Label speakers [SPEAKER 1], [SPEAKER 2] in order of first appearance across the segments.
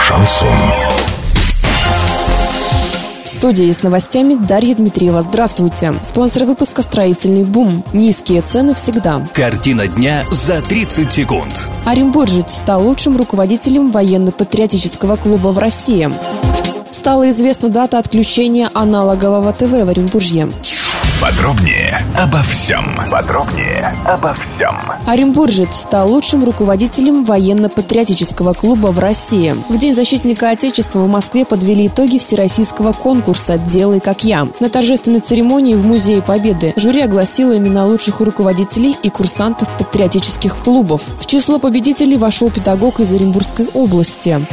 [SPEAKER 1] Шансон.
[SPEAKER 2] В студии с новостями Дарья Дмитриева. Здравствуйте. Спонсор выпуска «Строительный бум». Низкие цены всегда.
[SPEAKER 3] Картина дня за 30 секунд.
[SPEAKER 2] Оренбуржец стал лучшим руководителем военно-патриотического клуба в России. Стала известна дата отключения аналогового ТВ в Оренбуржье.
[SPEAKER 1] Подробнее обо всем. Подробнее обо всем.
[SPEAKER 2] Оренбуржец стал лучшим руководителем военно-патриотического клуба в России. В День защитника Отечества в Москве подвели итоги всероссийского конкурса «Делай как я». На торжественной церемонии в Музее Победы жюри огласило имена лучших руководителей и курсантов патриотических клубов. В число победителей вошел педагог из Оренбургской области.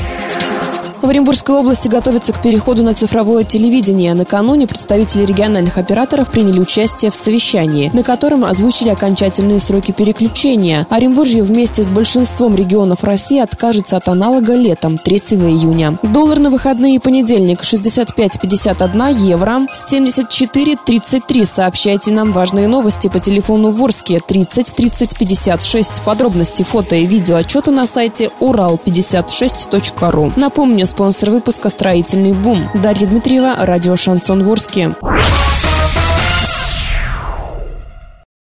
[SPEAKER 2] В Оренбургской области готовятся к переходу на цифровое телевидение. Накануне представители региональных операторов приняли участие в совещании, на котором озвучили окончательные сроки переключения. Оренбуржье вместе с большинством регионов России откажется от аналога летом 3 июня. Доллар на выходные и понедельник 65,51 евро, 74,33. Сообщайте нам важные новости по телефону Ворске 30 30 56. Подробности, фото и видео отчеты на сайте урал56.ру. Напомню, спонсор выпуска «Строительный бум». Дарья Дмитриева, радио «Шансон Ворске».